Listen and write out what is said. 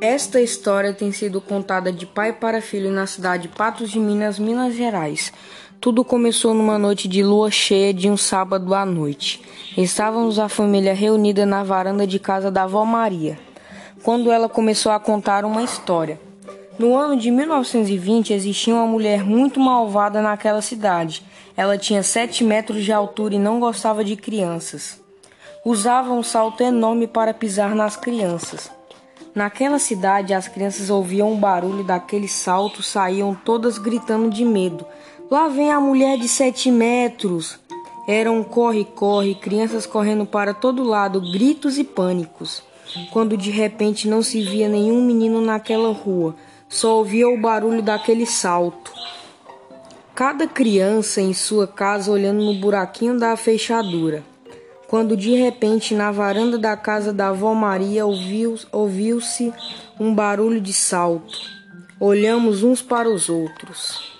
Esta história tem sido contada de pai para filho na cidade de Patos de Minas, Minas Gerais. Tudo começou numa noite de lua cheia de um sábado à noite. Estávamos a família reunida na varanda de casa da avó Maria, quando ela começou a contar uma história. No ano de 1920 existia uma mulher muito malvada naquela cidade. Ela tinha sete metros de altura e não gostava de crianças. Usava um salto enorme para pisar nas crianças. Naquela cidade, as crianças ouviam o barulho daquele salto, saíam todas gritando de medo. Lá vem a mulher de sete metros! Era um corre-corre, crianças correndo para todo lado, gritos e pânicos. Quando de repente não se via nenhum menino naquela rua, só ouvia o barulho daquele salto. Cada criança em sua casa olhando no buraquinho da fechadura quando de repente na varanda da casa da avó Maria ouviu-se ouviu um barulho de salto. Olhamos uns para os outros.